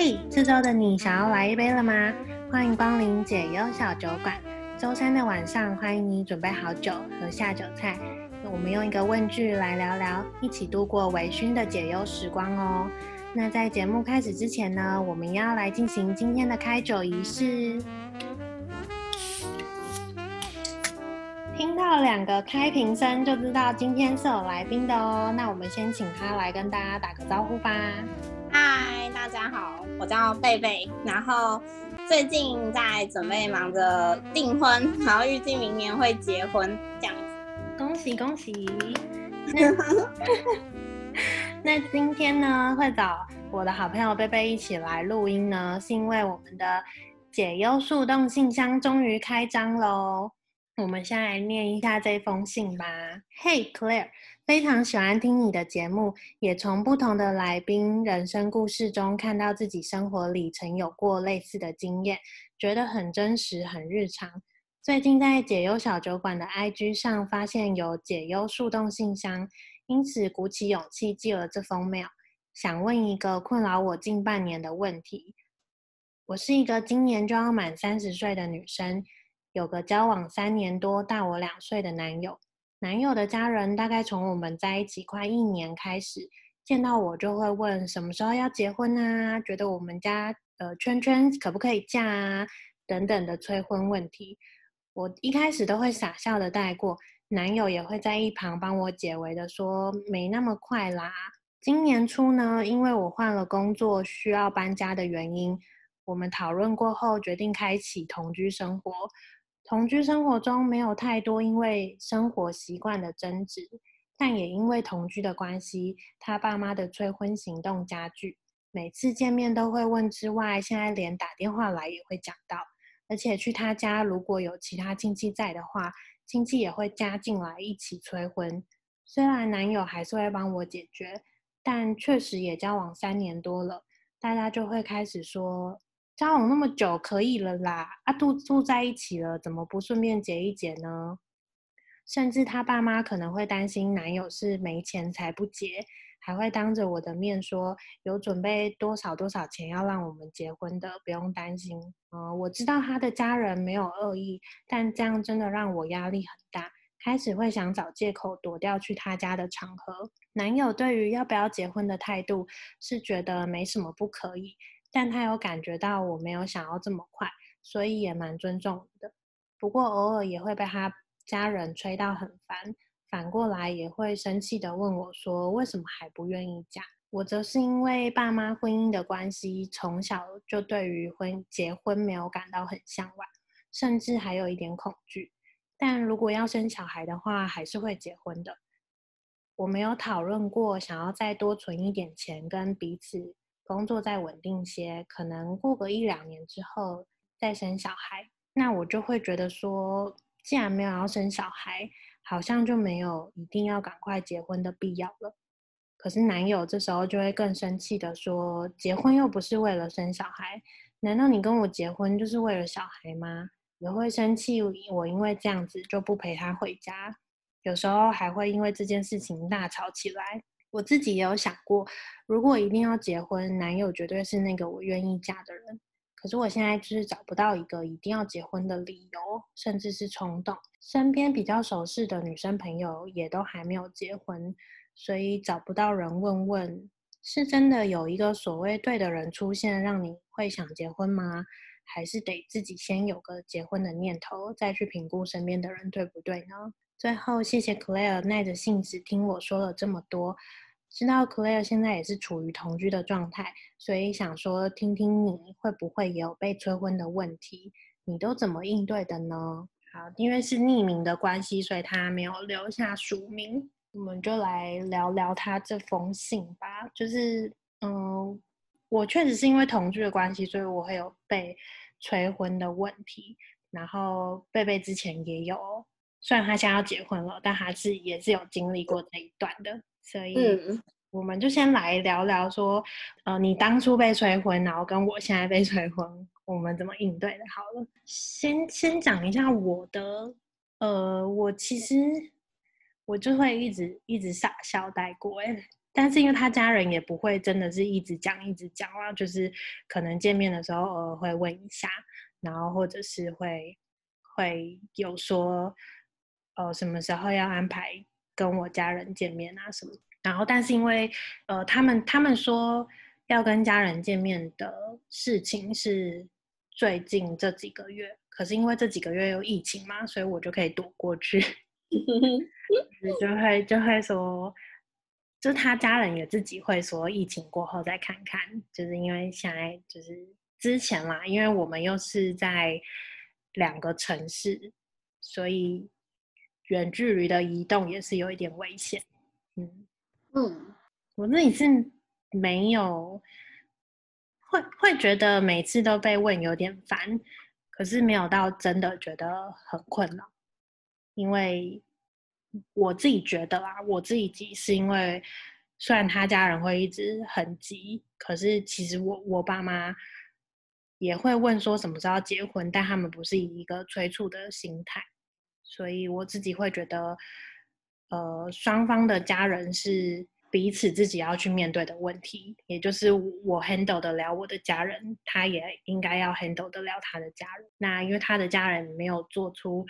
嘿，这周的你想要来一杯了吗？欢迎光临解忧小酒馆。周三的晚上，欢迎你准备好酒和下酒菜。我们用一个问句来聊聊，一起度过微醺的解忧时光哦。那在节目开始之前呢，我们要来进行今天的开酒仪式。听到两个开瓶声，就知道今天是有来宾的哦。那我们先请他来跟大家打个招呼吧。嗨，大家好，我叫贝贝，然后最近在准备忙着订婚，然后预计明年会结婚，这样子。恭喜恭喜！那，那今天呢，会找我的好朋友贝贝一起来录音呢，是因为我们的解忧树洞信箱终于开张喽。我们先来念一下这封信吧。Hey Claire。非常喜欢听你的节目，也从不同的来宾人生故事中看到自己生活里曾有过类似的经验，觉得很真实、很日常。最近在解忧小酒馆的 IG 上发现有解忧树洞信箱，因此鼓起勇气寄了这封 mail，想问一个困扰我近半年的问题。我是一个今年就要满三十岁的女生，有个交往三年多、大我两岁的男友。男友的家人大概从我们在一起快一年开始，见到我就会问什么时候要结婚啊？觉得我们家呃圈圈可不可以嫁啊？等等的催婚问题，我一开始都会傻笑的带过，男友也会在一旁帮我解围的说没那么快啦。今年初呢，因为我换了工作需要搬家的原因，我们讨论过后决定开启同居生活。同居生活中没有太多因为生活习惯的争执，但也因为同居的关系，他爸妈的催婚行动加剧。每次见面都会问之外，现在连打电话来也会讲到。而且去他家如果有其他亲戚在的话，亲戚也会加进来一起催婚。虽然男友还是会帮我解决，但确实也交往三年多了，大家就会开始说。交往那么久可以了啦，啊，住住在一起了，怎么不顺便结一结呢？甚至他爸妈可能会担心男友是没钱才不结，还会当着我的面说有准备多少多少钱要让我们结婚的，不用担心。嗯，我知道他的家人没有恶意，但这样真的让我压力很大，开始会想找借口躲掉去他家的场合。男友对于要不要结婚的态度是觉得没什么不可以。但他有感觉到我没有想要这么快，所以也蛮尊重的。不过偶尔也会被他家人催到很烦，反过来也会生气地问我说：“为什么还不愿意嫁？”我则是因为爸妈婚姻的关系，从小就对于婚结婚没有感到很向往，甚至还有一点恐惧。但如果要生小孩的话，还是会结婚的。我没有讨论过想要再多存一点钱，跟彼此。工作再稳定些，可能过个一两年之后再生小孩，那我就会觉得说，既然没有要生小孩，好像就没有一定要赶快结婚的必要了。可是男友这时候就会更生气的说，结婚又不是为了生小孩，难道你跟我结婚就是为了小孩吗？也会生气我因为这样子就不陪他回家，有时候还会因为这件事情大吵起来。我自己也有想过，如果一定要结婚，男友绝对是那个我愿意嫁的人。可是我现在就是找不到一个一定要结婚的理由，甚至是冲动。身边比较熟识的女生朋友也都还没有结婚，所以找不到人问问，是真的有一个所谓对的人出现，让你会想结婚吗？还是得自己先有个结婚的念头，再去评估身边的人对不对呢？最后，谢谢 Claire 耐着性子听我说了这么多。知道 Claire 现在也是处于同居的状态，所以想说听听你会不会也有被催婚的问题？你都怎么应对的呢？好，因为是匿名的关系，所以他没有留下署名。我们就来聊聊他这封信吧。就是，嗯，我确实是因为同居的关系，所以我会有被催婚的问题。然后贝贝之前也有。虽然他现在要结婚了，但他是也是有经历过这一段的，所以我们就先来聊聊说，呃，你当初被催婚，然后跟我现在被催婚，我们怎么应对的？好了，先先讲一下我的，呃，我其实我就会一直一直傻笑带过，哎，但是因为他家人也不会真的是一直讲一直讲啊，就是可能见面的时候偶尔会问一下，然后或者是会会有说，呃，什么时候要安排跟我家人见面啊什么。然后，但是因为呃，他们他们说要跟家人见面的事情是最近这几个月，可是因为这几个月有疫情嘛，所以我就可以躲过去。就会就会说，就他家人也自己会说，疫情过后再看看。就是因为现在就是之前啦，因为我们又是在两个城市，所以远距离的移动也是有一点危险。嗯嗯，我自己是没有会会觉得每次都被问有点烦，可是没有到真的觉得很困扰。因为我自己觉得啊，我自己急是因为虽然他家人会一直很急，可是其实我我爸妈也会问说什么时候要结婚，但他们不是以一个催促的心态，所以我自己会觉得，呃，双方的家人是彼此自己要去面对的问题，也就是我 handle 得了我的家人，他也应该要 handle 得了他的家人。那因为他的家人没有做出。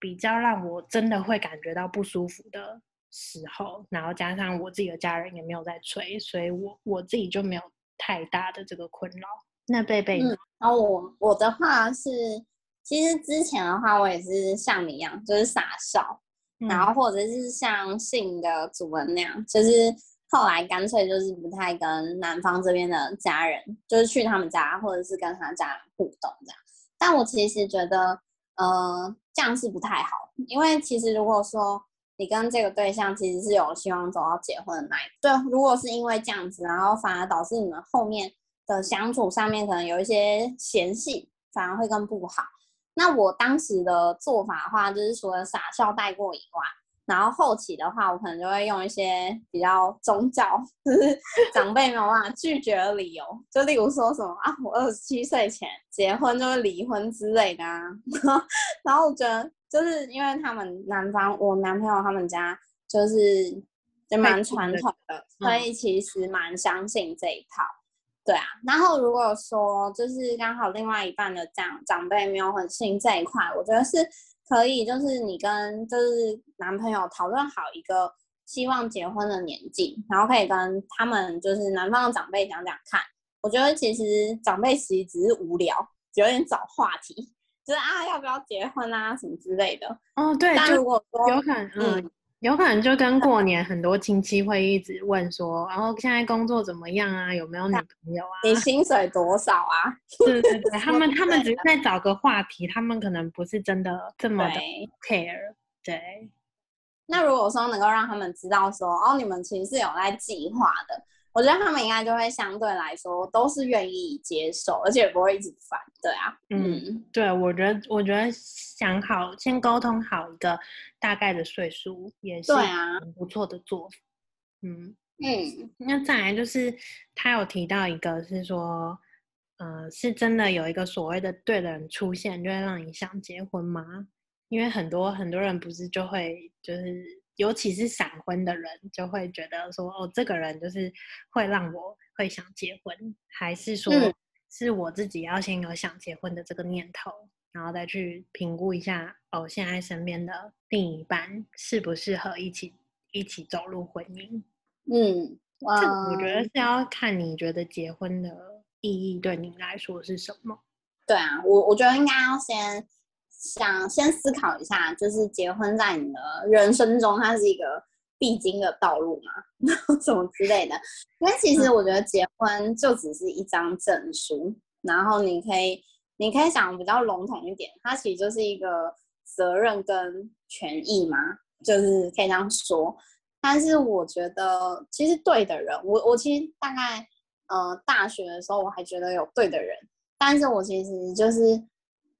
比较让我真的会感觉到不舒服的时候，然后加上我自己的家人也没有在催，所以我我自己就没有太大的这个困扰。那贝贝，嗯，然后我我的话是，其实之前的话我也是像你一样，就是傻笑，嗯、然后或者是像信的主人那样，就是后来干脆就是不太跟男方这边的家人，就是去他们家或者是跟他家人互动这样。但我其实觉得。呃，这样是不太好，因为其实如果说你跟这个对象其实是有希望走到结婚的那一对，如果是因为这样子，然后反而导致你们后面的相处上面可能有一些嫌隙，反而会更不好。那我当时的做法的话，就是除了傻笑带过以外。然后后期的话，我可能就会用一些比较宗教，就是 长辈没有办法拒绝的理由，就例如说什么啊，我二十七岁前结婚就会离婚之类的啊。然后我觉得就是因为他们男方，我男朋友他们家就是就蛮传统的，所以其实蛮相信这一套。对啊，然后如果说就是刚好另外一半的长长辈没有很信这一块，我觉得是。可以，就是你跟就是男朋友讨论好一个希望结婚的年纪，然后可以跟他们就是男方的长辈讲讲看。我觉得其实长辈其实只是无聊，有点找话题，就是啊要不要结婚啊什么之类的。哦，对，但如果说有可能，嗯。嗯有可能就跟过年很多亲戚会一直问说，然后现在工作怎么样啊？有没有女朋友啊？你薪水多少啊？对对对，他们 他们只是在找个话题，他们可能不是真的这么的 care 对。对。那如果说能够让他们知道说，哦，你们其实是有在计划的。我觉得他们应该就会相对来说都是愿意接受，而且也不会一直烦，对啊，嗯，对，我觉得我觉得想好先沟通好一个大概的岁数也是很不错的做法，嗯嗯，那再来就是他有提到一个是说，呃，是真的有一个所谓的对的人出现，就会让你想结婚吗？因为很多很多人不是就会就是。尤其是闪婚的人，就会觉得说，哦，这个人就是会让我会想结婚，还是说是我自己要先有想结婚的这个念头，然后再去评估一下，哦，现在身边的另一半适不适合一起一起走入婚姻？嗯，这个我觉得是要看你觉得结婚的意义对你来说是什么。对啊，我我觉得应该要先。想先思考一下，就是结婚在你的人生中，它是一个必经的道路嘛，什么之类的。因为其实我觉得结婚就只是一张证书，嗯、然后你可以，你可以想比较笼统一点，它其实就是一个责任跟权益嘛，就是可以这样说。但是我觉得，其实对的人，我我其实大概呃大学的时候我还觉得有对的人，但是我其实就是。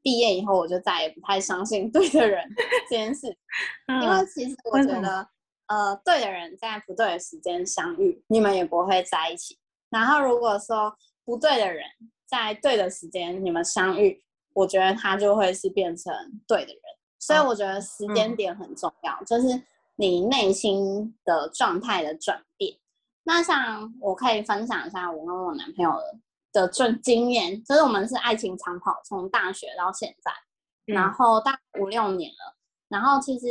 毕业以后，我就再也不太相信对的人这件事，因为其实我觉得，呃，对的人在不对的时间相遇，你们也不会在一起。然后如果说不对的人在对的时间你们相遇，我觉得他就会是变成对的人。所以我觉得时间点很重要，就是你内心的状态的转变。那像我可以分享一下我跟我男朋友的这经验，就是我们是爱情长跑，从大学到现在，嗯、然后大概五六年了。然后其实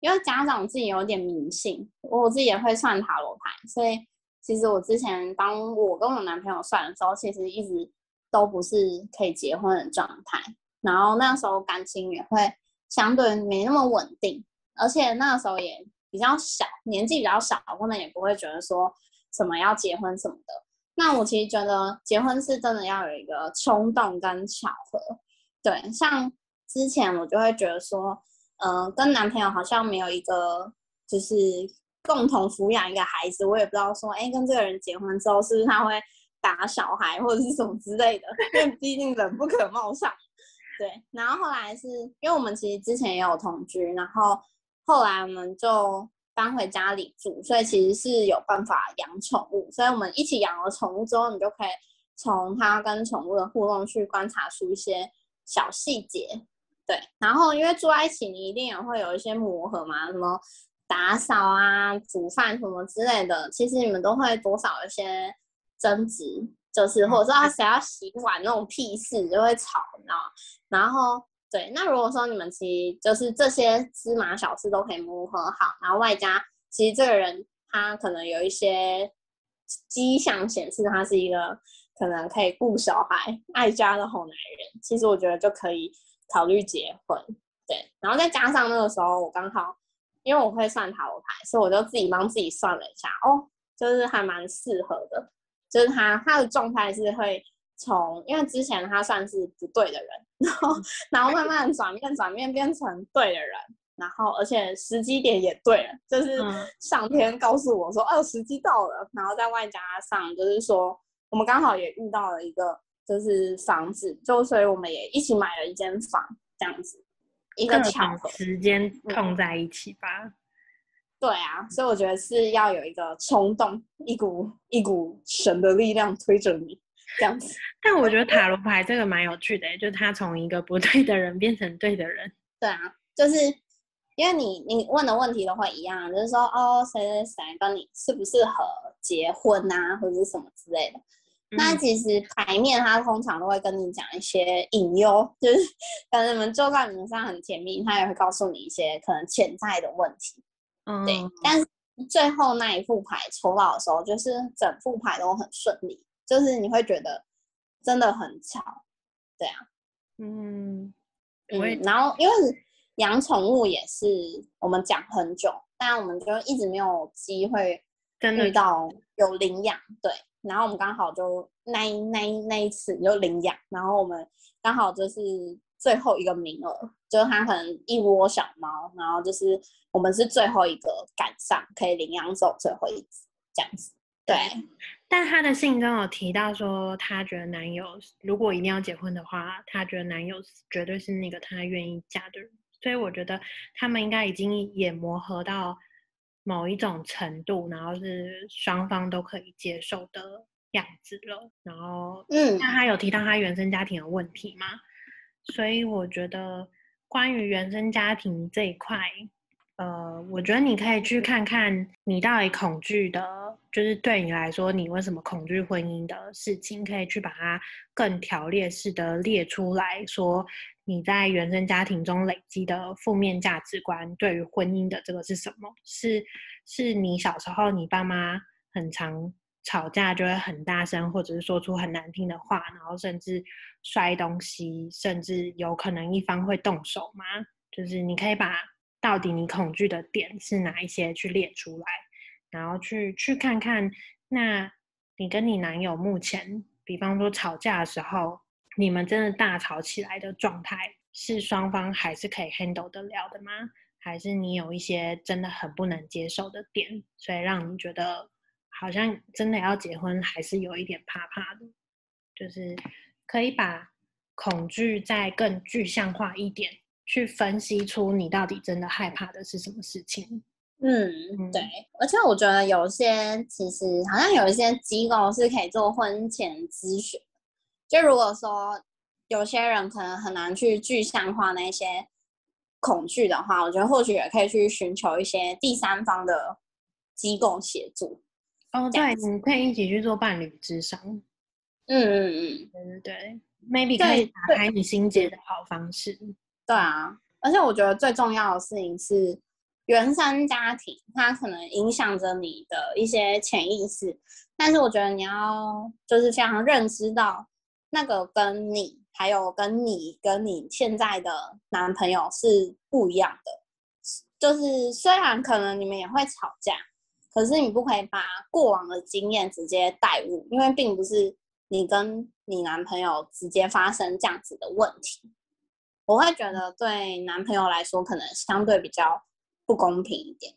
因为家长自己有点迷信，我自己也会算塔罗牌，所以其实我之前当我跟我男朋友算的时候，其实一直都不是可以结婚的状态。然后那时候感情也会相对没那么稳定，而且那时候也比较小，年纪比较小，我们也不会觉得说什么要结婚什么的。那我其实觉得结婚是真的要有一个冲动跟巧合，对。像之前我就会觉得说，嗯、跟男朋友好像没有一个就是共同抚养一个孩子，我也不知道说，哎，跟这个人结婚之后是不是他会打小孩或者是什么之类的，因为毕竟人不可貌相。对，然后后来是因为我们其实之前也有同居，然后后来我们就搬回家里住，所以其实是有办法养宠物。所以我们一起养了宠物之后，你就可以从它跟宠物的互动去观察出一些小细节。对，然后因为住在一起，你一定也会有一些磨合嘛，什么打扫啊、煮饭什么之类的，其实你们都会多少有一些争执。就是或者说他谁要洗碗那种屁事就会吵，你知道吗？然后对，那如果说你们其实就是这些芝麻小事都可以磨合好，然后外加其实这个人他可能有一些迹象显示他是一个可能可以顾小孩、爱家的好男人，其实我觉得就可以考虑结婚。对，然后再加上那个时候我刚好因为我会算塔罗牌，所以我就自己帮自己算了一下，哦，就是还蛮适合的。就是他，他的状态是会从，因为之前他算是不对的人，然后，然后慢慢转变，转变变成对的人，然后而且时机点也对了，就是上天告诉我说，哦，时机到了，然后在外加上就是说，我们刚好也遇到了一个就是房子，就所以我们也一起买了一间房，这样子一个巧合，时间碰在一起吧。嗯对啊，所以我觉得是要有一个冲动，一股一股神的力量推着你这样子。但我觉得塔罗牌这个蛮有趣的，就是他从一个不对的人变成对的人。对啊，就是因为你你问的问题都会一样，就是说哦，谁谁谁跟你适不适合结婚啊，或者是什么之类的。嗯、那其实牌面他通常都会跟你讲一些隐忧，就是 可能你们就算你们上很甜蜜，他也会告诉你一些可能潜在的问题。嗯对，但是最后那一副牌抽到的时候，就是整副牌都很顺利，就是你会觉得真的很巧，对啊，嗯，嗯，然后因为养宠物也是我们讲很久，但我们就一直没有机会遇到有领养，对，然后我们刚好就那一那一那一次就领养，然后我们刚好就是。最后一个名额，就是它可能一窝小猫，然后就是我们是最后一个赶上，可以领养走最后一只这样子。对，但她的信中有提到说，她觉得男友如果一定要结婚的话，她觉得男友绝对是那个她愿意嫁的人。所以我觉得他们应该已经也磨合到某一种程度，然后是双方都可以接受的样子了。然后，嗯，那他有提到他原生家庭的问题吗？所以我觉得，关于原生家庭这一块，呃，我觉得你可以去看看你到底恐惧的，就是对你来说，你为什么恐惧婚姻的事情，可以去把它更条列式的列出来说，你在原生家庭中累积的负面价值观，对于婚姻的这个是什么？是是你小时候你爸妈很常吵架就会很大声，或者是说出很难听的话，然后甚至摔东西，甚至有可能一方会动手吗？就是你可以把到底你恐惧的点是哪一些去列出来，然后去去看看，那你跟你男友目前，比方说吵架的时候，你们真的大吵起来的状态，是双方还是可以 handle 得了的吗？还是你有一些真的很不能接受的点，所以让你觉得？好像真的要结婚，还是有一点怕怕的，就是可以把恐惧再更具象化一点，去分析出你到底真的害怕的是什么事情。嗯，嗯对。而且我觉得有些其实好像有一些机构是可以做婚前咨询，就如果说有些人可能很难去具象化那些恐惧的话，我觉得或许也可以去寻求一些第三方的机构协助。哦，对，你可以一起去做伴侣咨商。嗯嗯嗯，对对对，maybe 可以打开你心结的好方式。对啊，而且我觉得最重要的事情是，原生家庭它可能影响着你的一些潜意识，但是我觉得你要就是非常认知到那个跟你。还有跟你跟你现在的男朋友是不一样的，就是虽然可能你们也会吵架，可是你不可以把过往的经验直接带入，因为并不是你跟你男朋友直接发生这样子的问题。我会觉得对男朋友来说可能相对比较不公平一点。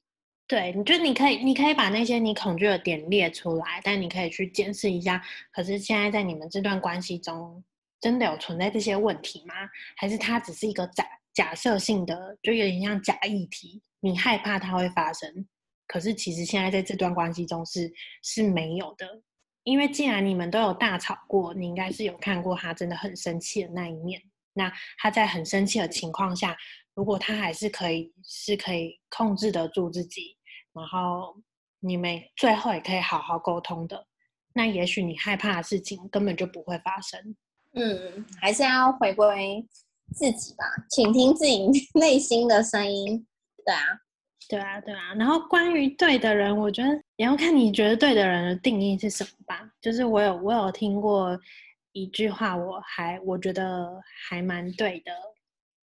对，你就你可以你可以把那些你恐惧的点列出来，但你可以去检视一下。可是现在在你们这段关系中。真的有存在这些问题吗？还是它只是一个假假设性的，就有点像假议题？你害怕它会发生，可是其实现在在这段关系中是是没有的。因为既然你们都有大吵过，你应该是有看过他真的很生气的那一面。那他在很生气的情况下，如果他还是可以是可以控制得住自己，然后你们最后也可以好好沟通的，那也许你害怕的事情根本就不会发生。嗯，还是要回归自己吧，请听自己 内心的声音。对啊，对啊，对啊。然后关于对的人，我觉得也要看你觉得对的人的定义是什么吧。就是我有我有听过一句话，我还我觉得还蛮对的，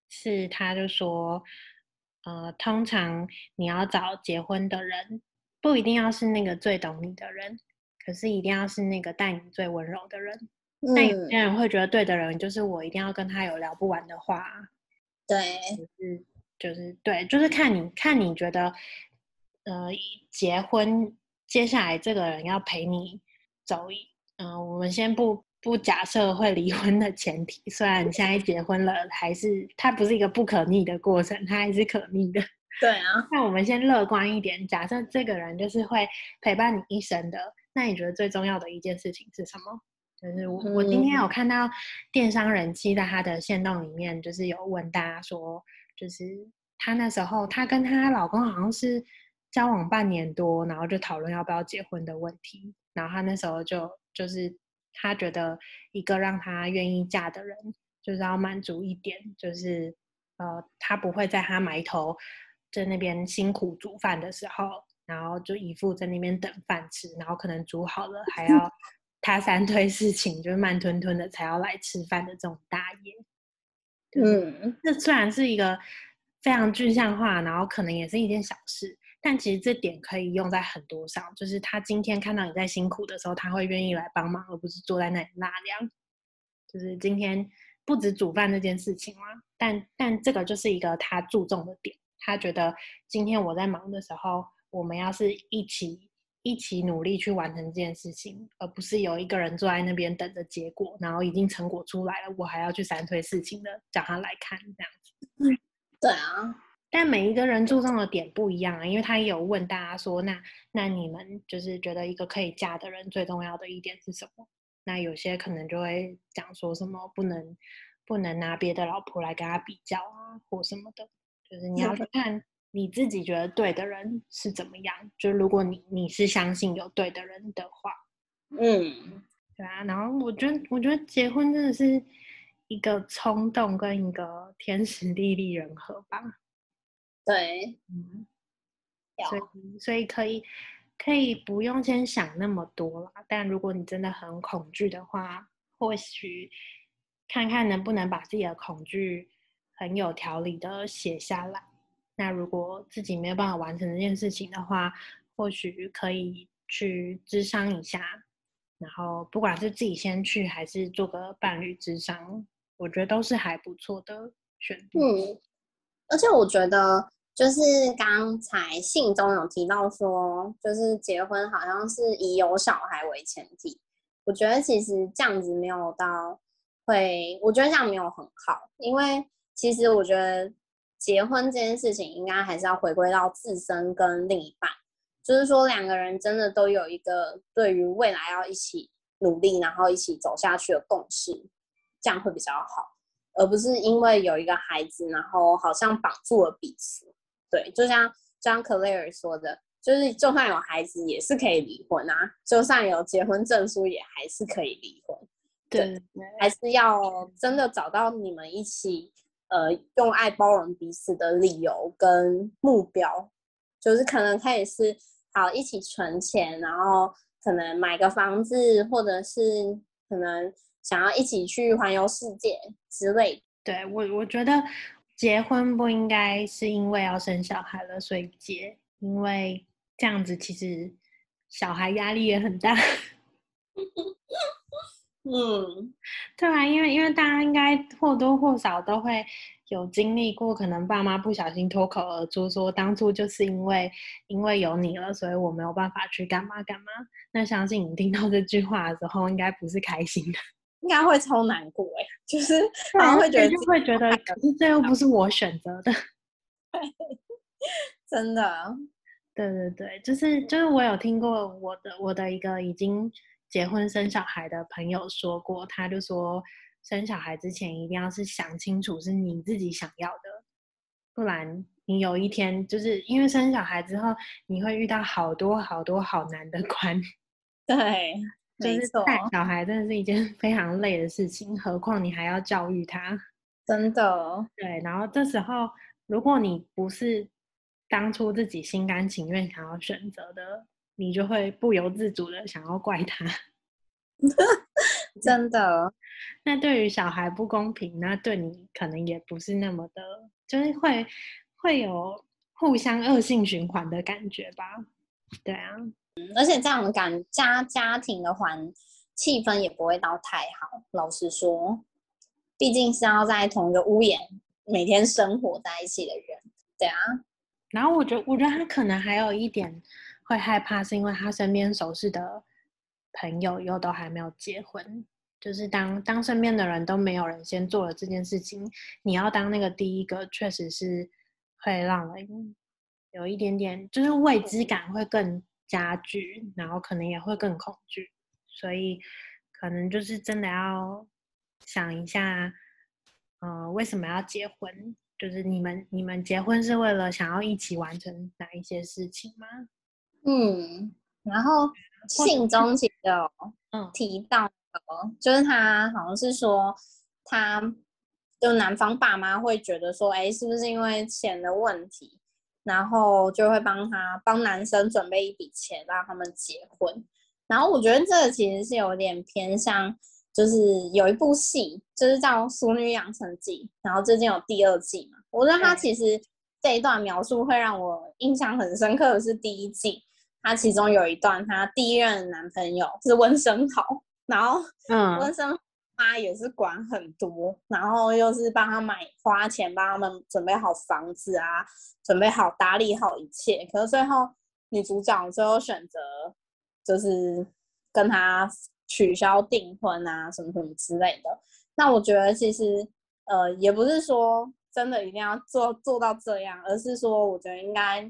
是他就说，呃，通常你要找结婚的人，不一定要是那个最懂你的人，可是一定要是那个待你最温柔的人。那有些人会觉得对的人就是我一定要跟他有聊不完的话，对，就是就是对，就是看你看你觉得，呃，结婚接下来这个人要陪你走一，嗯、呃，我们先不不假设会离婚的前提，虽然你现在结婚了，还是它不是一个不可逆的过程，它还是可逆的。对啊，那我们先乐观一点，假设这个人就是会陪伴你一生的，那你觉得最重要的一件事情是什么？就是我，我今天有看到电商人气在他的线动里面，就是有问大家说，就是她那时候她跟她老公好像是交往半年多，然后就讨论要不要结婚的问题。然后她那时候就就是他觉得一个让他愿意嫁的人，就是要满足一点，就是呃他不会在他埋头在那边辛苦煮饭的时候，然后就一副在那边等饭吃，然后可能煮好了还要。他三推四请，就是慢吞吞的才要来吃饭的这种大爷，嗯，这虽然是一个非常具象化，然后可能也是一件小事，但其实这点可以用在很多上。就是他今天看到你在辛苦的时候，他会愿意来帮忙，而不是坐在那里纳凉。就是今天不止煮饭这件事情啦，但但这个就是一个他注重的点。他觉得今天我在忙的时候，我们要是一起。一起努力去完成这件事情，而不是有一个人坐在那边等着结果，然后已经成果出来了，我还要去三推四请的叫他来看这样子。嗯，对啊。但每一个人注重的点不一样啊，因为他也有问大家说，那那你们就是觉得一个可以嫁的人最重要的一点是什么？那有些可能就会讲说什么不能不能拿别的老婆来跟他比较啊，或什么的，就是你要去看。你自己觉得对的人是怎么样？就如果你你是相信有对的人的话，嗯，对啊。然后我觉得，我觉得结婚真的是一个冲动跟一个天时地利人和吧。对，嗯，所以所以可以可以不用先想那么多啦。但如果你真的很恐惧的话，或许看看能不能把自己的恐惧很有条理的写下来。那如果自己没有办法完成这件事情的话，或许可以去咨商一下，然后不管是自己先去还是做个伴侣咨商，我觉得都是还不错的选择。嗯，而且我觉得就是刚才信中有提到说，就是结婚好像是以有小孩为前提，我觉得其实这样子没有到会，我觉得这样没有很好，因为其实我觉得。结婚这件事情，应该还是要回归到自身跟另一半，就是说两个人真的都有一个对于未来要一起努力，然后一起走下去的共识，这样会比较好，而不是因为有一个孩子，然后好像绑住了彼此。对，就像张克雷尔说的，就是就算有孩子也是可以离婚啊，就算有结婚证书也还是可以离婚。对，对，还是要真的找到你们一起呃用爱包容彼此的理由跟目标，就是可能他也是好一起存钱，然后可能买个房子，或者是可能想要一起去环游世界之类。对，我我觉得结婚不应该是因为要生小孩了所以结，因为这样子其实小孩压力也很大。嗯，对啊，因为因为大家应该或多或少都会有经历过，可能爸妈不小心脱口而出说，当初就是因为因为有你了，所以我没有办法去干嘛干嘛。那相信你听到这句话的时候，应该不是开心的，应该会超难过哎，就是然后会觉得就会觉得，可是这又不是我选择的，真的，对对对，就是就是我有听过我的我的一个已经。结婚生小孩的朋友说过，他就说，生小孩之前一定要是想清楚是你自己想要的，不然你有一天就是因为生小孩之后，你会遇到好多好多好难的关。对，就是带小孩真的是一件 非常累的事情，何况你还要教育他。真的。对，然后这时候如果你不是当初自己心甘情愿想要选择的。你就会不由自主的想要怪他，真的。那对于小孩不公平，那对你可能也不是那么的，就是会会有互相恶性循环的感觉吧？对啊，而且这样的感家家庭的环气氛也不会到太好。老实说，毕竟是要在同一个屋檐每天生活在一起的人，对啊。然后我觉得，我觉得他可能还有一点。会害怕是因为他身边熟识的朋友又都还没有结婚，就是当当身边的人都没有人先做了这件事情，你要当那个第一个，确实是会让人有一点点，就是未知感会更加剧，然后可能也会更恐惧，所以可能就是真的要想一下，嗯、呃，为什么要结婚？就是你们你们结婚是为了想要一起完成哪一些事情吗？嗯，然后信中其实有提到的，嗯，就是他好像是说，他就男方爸妈会觉得说，哎，是不是因为钱的问题，然后就会帮他帮男生准备一笔钱让他们结婚。然后我觉得这个其实是有点偏向，就是有一部戏就是叫《熟女养成记》，然后最近有第二季嘛。我觉得他其实这一段描述会让我印象很深刻的是第一季。他其中有一段，他第一任男朋友是温昇豪，然后嗯，温升他也是管很多，然后又是帮他买花钱，帮他们准备好房子啊，准备好打理好一切。可是最后女主角最后选择就是跟他取消订婚啊，什么什么之类的。那我觉得其实呃，也不是说真的一定要做做到这样，而是说我觉得应该。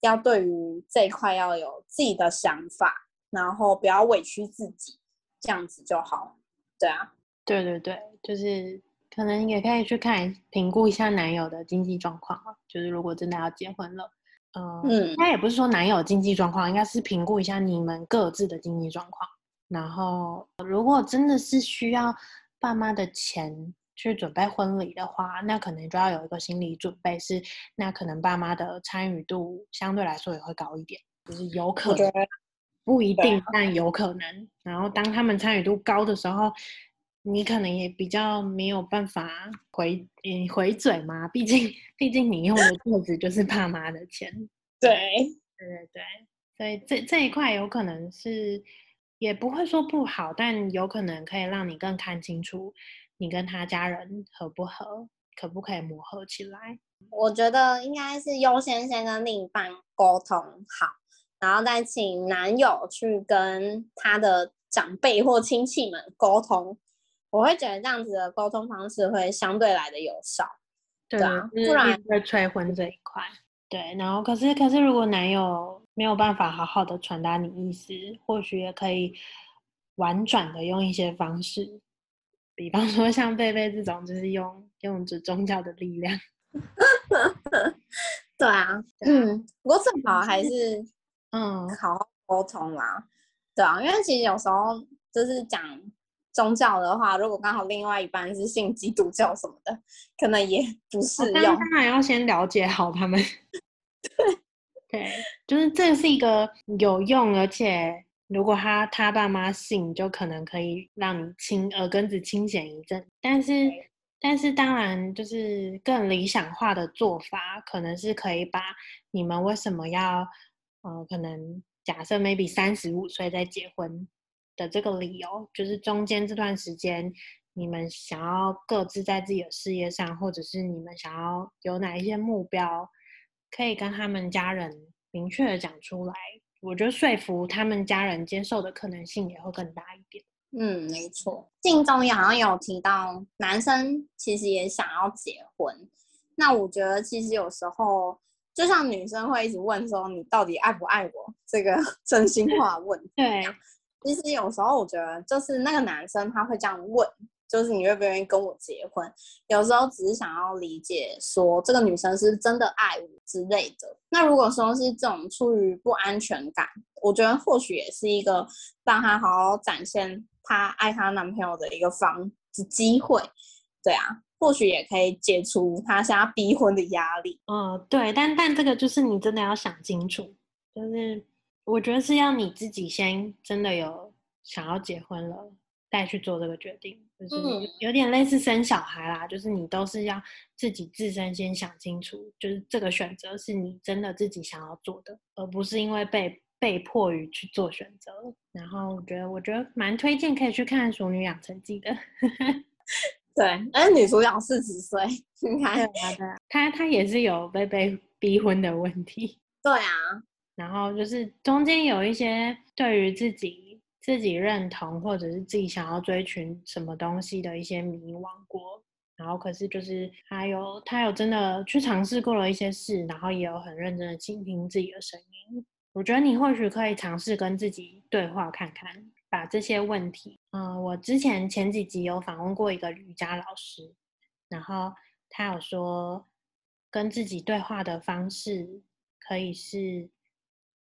要对于这一块要有自己的想法，然后不要委屈自己，这样子就好。对啊，对对对，就是可能也可以去看评估一下男友的经济状况。就是如果真的要结婚了，呃、嗯，他也不是说男友经济状况，应该是评估一下你们各自的经济状况。然后，如果真的是需要爸妈的钱。去准备婚礼的话，那可能就要有一个心理准备是，是那可能爸妈的参与度相对来说也会高一点，就是有可能不一定，但有可能。然后当他们参与度高的时候，你可能也比较没有办法回嗯回嘴嘛，毕竟毕竟你用的戒指就是爸妈的钱。对对对对，所以这这一块有可能是也不会说不好，但有可能可以让你更看清楚。你跟他家人合不合，可不可以磨合起来？我觉得应该是优先先跟另一半沟通好，然后再请男友去跟他的长辈或亲戚们沟通。我会觉得这样子的沟通方式会相对来的有效，对啊，不然会催婚这一块。对，然后可是可是如果男友没有办法好好的传达你意思，或许也可以婉转的用一些方式。比方说像贝贝这种，就是用用着宗教的力量。对啊，嗯，不过最好还是嗯，好好沟通啦。对啊，因为其实有时候就是讲宗教的话，如果刚好另外一半是信基督教什么的，可能也不适用。当然要先了解好他们。对 对，就是这是一个有用，而且如果他他爸妈信，就可能可以让你清耳根子清闲一阵。但是但是当然，就是更理想化的做法，可能是可以把你们为什么要呃可能。假设 maybe 三十五岁再结婚的这个理由，就是中间这段时间，你们想要各自在自己的事业上，或者是你们想要有哪一些目标，可以跟他们家人明确的讲出来。我觉得说服他们家人接受的可能性也会更大一点。嗯，没错。信中也好像有提到，男生其实也想要结婚。那我觉得其实有时候。就像女生会一直问说，你到底爱不爱我？这个 真心话问题。对，其实有时候我觉得，就是那个男生他会这样问，就是你愿不愿意跟我结婚？有时候只是想要理解说，这个女生是真的爱我之类的。那如果说是这种出于不安全感，我觉得或许也是一个让她好好展现她爱她男朋友的一个方的机会。对啊。或许也可以解除她想要逼婚的压力。嗯，对，但但这个就是你真的要想清楚，就是我觉得是要你自己先真的有想要结婚了，再去做这个决定，就是有点类似生小孩啦，就是你都是要自己自身先想清楚，就是这个选择是你真的自己想要做的，而不是因为被被迫于去做选择。然后我觉得，我觉得蛮推荐可以去看《熟女养成记》的。对，而女主角四十岁，你看她，她也是有被被逼婚的问题。对啊，然后就是中间有一些对于自己自己认同或者是自己想要追寻什么东西的一些迷惘过，然后可是就是他有他有真的去尝试过了一些事，然后也有很认真的倾听自己的声音。我觉得你或许可以尝试跟自己对话看看。把这些问题，嗯、我之前前几集有访问过一个瑜伽老师，然后他有说，跟自己对话的方式可以是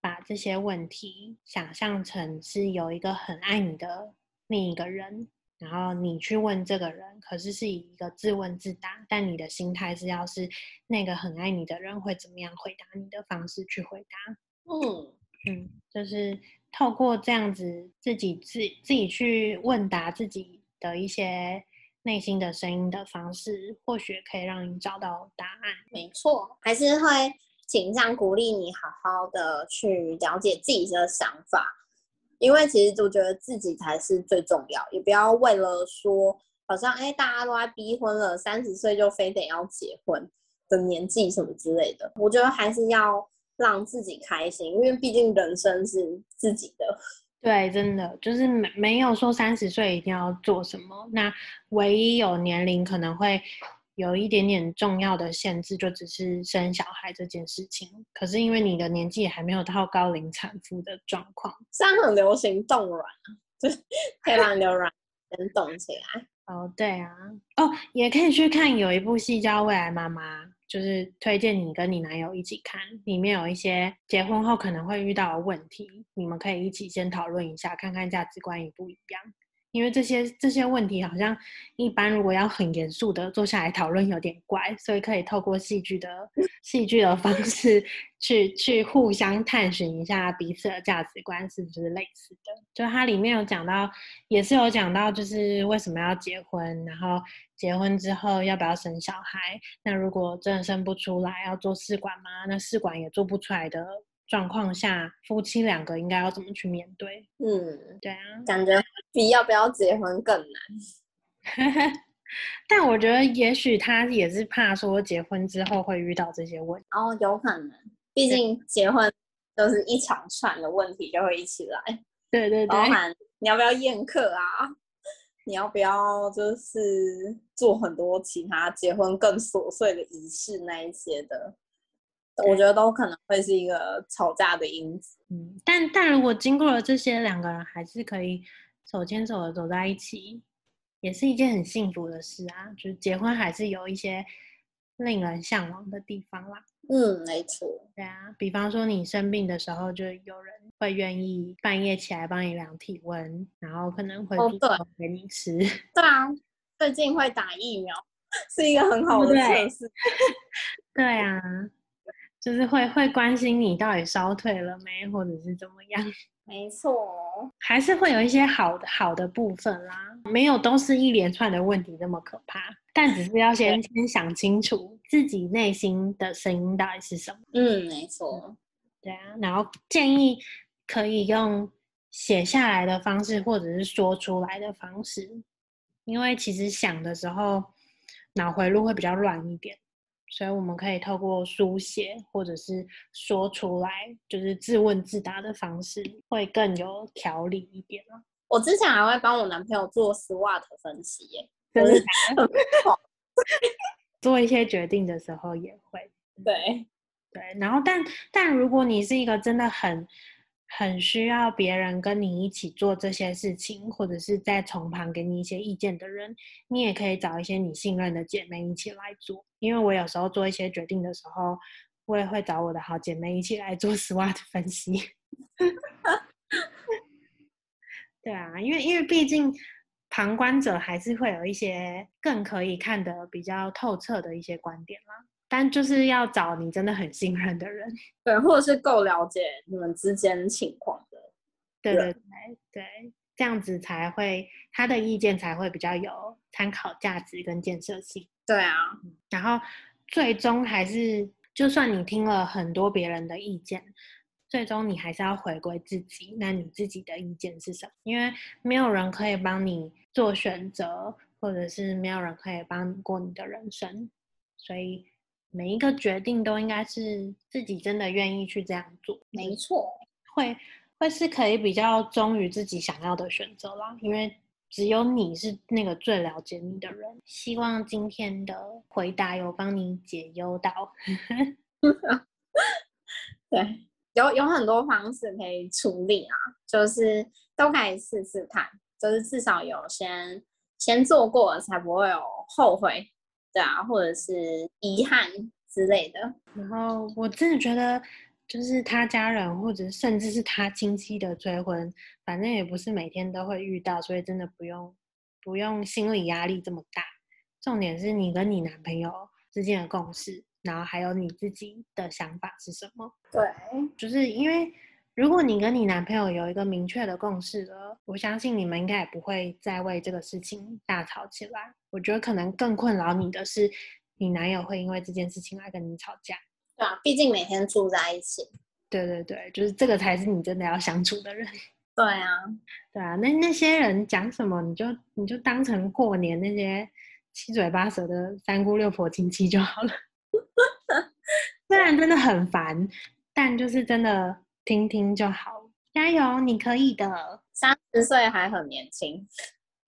把这些问题想象成是有一个很爱你的另一个人，然后你去问这个人，可是是以一个自问自答，但你的心态是要是那个很爱你的人会怎么样回答你的方式去回答，嗯嗯，就是。透过这样子自己自自己去问答自己的一些内心的声音的方式，或许可以让你找到答案。没错，还是会倾向鼓励你好好的去了解自己的想法，因为其实我觉得自己才是最重要，也不要为了说好像哎大家都在逼婚了，三十岁就非得要结婚的年纪什么之类的，我觉得还是要。让自己开心，因为毕竟人生是自己的。对，真的就是没没有说三十岁一定要做什么。那唯一有年龄可能会有一点点重要的限制，就只是生小孩这件事情。可是因为你的年纪也还没有到高龄产妇的状况，现在很流行冻卵，就是可以让流卵能冻起来。哦，对啊，哦，也可以去看有一部戏叫《未来妈妈》。就是推荐你跟你男友一起看，里面有一些结婚后可能会遇到的问题，你们可以一起先讨论一下，看看价值观一不一样。因为这些这些问题好像一般如果要很严肃的坐下来讨论有点怪，所以可以透过戏剧的 戏剧的方式去去互相探寻一下彼此的价值观是不是类似的。就它里面有讲到，也是有讲到，就是为什么要结婚，然后结婚之后要不要生小孩？那如果真的生不出来，要做试管吗？那试管也做不出来的。状况下，夫妻两个应该要怎么去面对？嗯，对啊，感觉比要不要结婚更难。但我觉得，也许他也是怕说结婚之后会遇到这些问题。哦，有可能，毕竟结婚都是一长串的问题就会一起来。对对 对，包含你要不要宴客啊？你要不要就是做很多其他结婚更琐碎的仪式那一些的？我觉得都可能会是一个吵架的因子。嗯，但但如果经过了这些，两个人还是可以手牵手的走在一起，也是一件很幸福的事啊。就是结婚还是有一些令人向往的地方啦。嗯，没错。对啊，比方说你生病的时候，就有人会愿意半夜起来帮你量体温，然后可能会煮饭给你吃。哦，对啊，最近会打疫苗，是一个很好的测试。对啊，就是会会关心你到底烧退了没，或者是怎么样。没错，还是会有一些好的好的部分啦，没有都是一连串的问题那么可怕，但只是要 先先想清楚自己内心的声音到底是什么。嗯，没错，对啊，然后建议可以用写下来的方式，或者是说出来的方式，因为其实想的时候脑回路会比较乱一点。所以我们可以透过书写或者是说出来，就是自问自答的方式，会更有条理一点。我之前还会帮我男朋友做 SWOT 分析耶，就是 做一些决定的时候也会。对对，然后但但如果你是一个真的很。很需要别人跟你一起做这些事情，或者是在从旁给你一些意见的人，你也可以找一些你信任的姐妹一起来做。因为我有时候做一些决定的时候，我也会找我的好姐妹一起来做 SWOT 分析。对啊，因为因为毕竟旁观者还是会有一些更可以看得比较透彻的一些观点啦。但就是要找你真的很信任的人，对，或者是够了解你们之间情况的，对对对对，这样子才会他的意见才会比较有参考价值跟建设性。对啊，然后最终还是，就算你听了很多别人的意见，最终你还是要回归自己，那你自己的意见是什么？因为没有人可以帮你做选择，或者是没有人可以帮你过你的人生，所以。每一个决定都应该是自己真的愿意去这样做，没错，会会是可以比较忠于自己想要的选择啦。因为只有你是那个最了解你的人。希望今天的回答有帮你解忧到。对，有有很多方式可以处理啊，就是都可以试试看，就是至少有先先做过了，才不会有后悔。对啊，或者是遗憾之类的。然后我真的觉得，就是他家人或者甚至是他亲戚的催婚，反正也不是每天都会遇到，所以真的不用不用心理压力这么大。重点是你跟你男朋友之间的共识，然后还有你自己的想法是什么？对，就是因为。如果你跟你男朋友有一个明确的共识了，我相信你们应该也不会再为这个事情大吵起来。我觉得可能更困扰你的是，你男友会因为这件事情来跟你吵架。对啊，毕竟每天住在一起。对对对，就是这个才是你真的要相处的人。对啊，对啊，那那些人讲什么，你就你就当成过年那些七嘴八舌的三姑六婆亲戚就好了。虽然真的很烦，但就是真的。听听就好，加油，你可以的。三十岁还很年轻，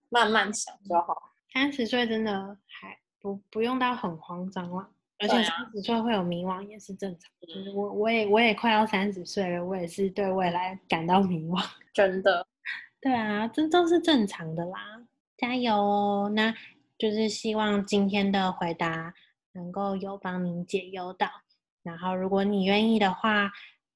慢慢想就好。三十岁真的还不不用到很慌张了，而且三十岁会有迷惘也是正常。就是我我也我也快要三十岁了，我也是对未来感到迷惘。真的，对啊，这都是正常的啦。加油哦，那就是希望今天的回答能够有帮您解忧到。然后如果你愿意的话。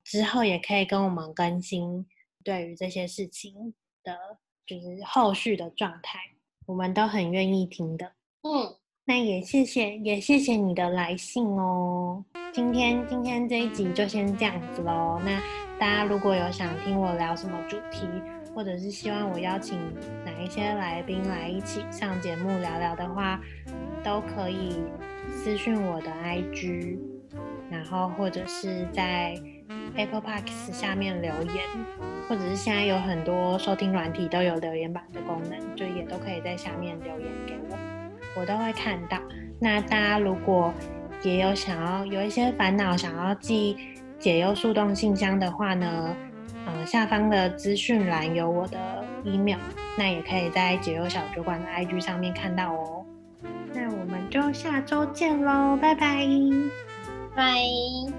之后也可以跟我们更新对于这些事情的，就是后续的状态，我们都很愿意听的。嗯，那也谢谢，也谢谢你的来信哦。今天今天这一集就先这样子喽。那大家如果有想听我聊什么主题，或者是希望我邀请哪一些来宾来一起上节目聊聊的话，都可以私讯我的 IG，然后或者是在。Apple Podcast 下面留言，或者是现在有很多收听软体都有留言板的功能，就也都可以在下面留言给我，我都会看到。那大家如果也有想要有一些烦恼，想要寄解忧树洞信箱的话呢，呃，下方的资讯栏有我的 email，那也可以在解忧小酒馆的 IG 上面看到哦。那我们就下周见喽，拜拜，拜。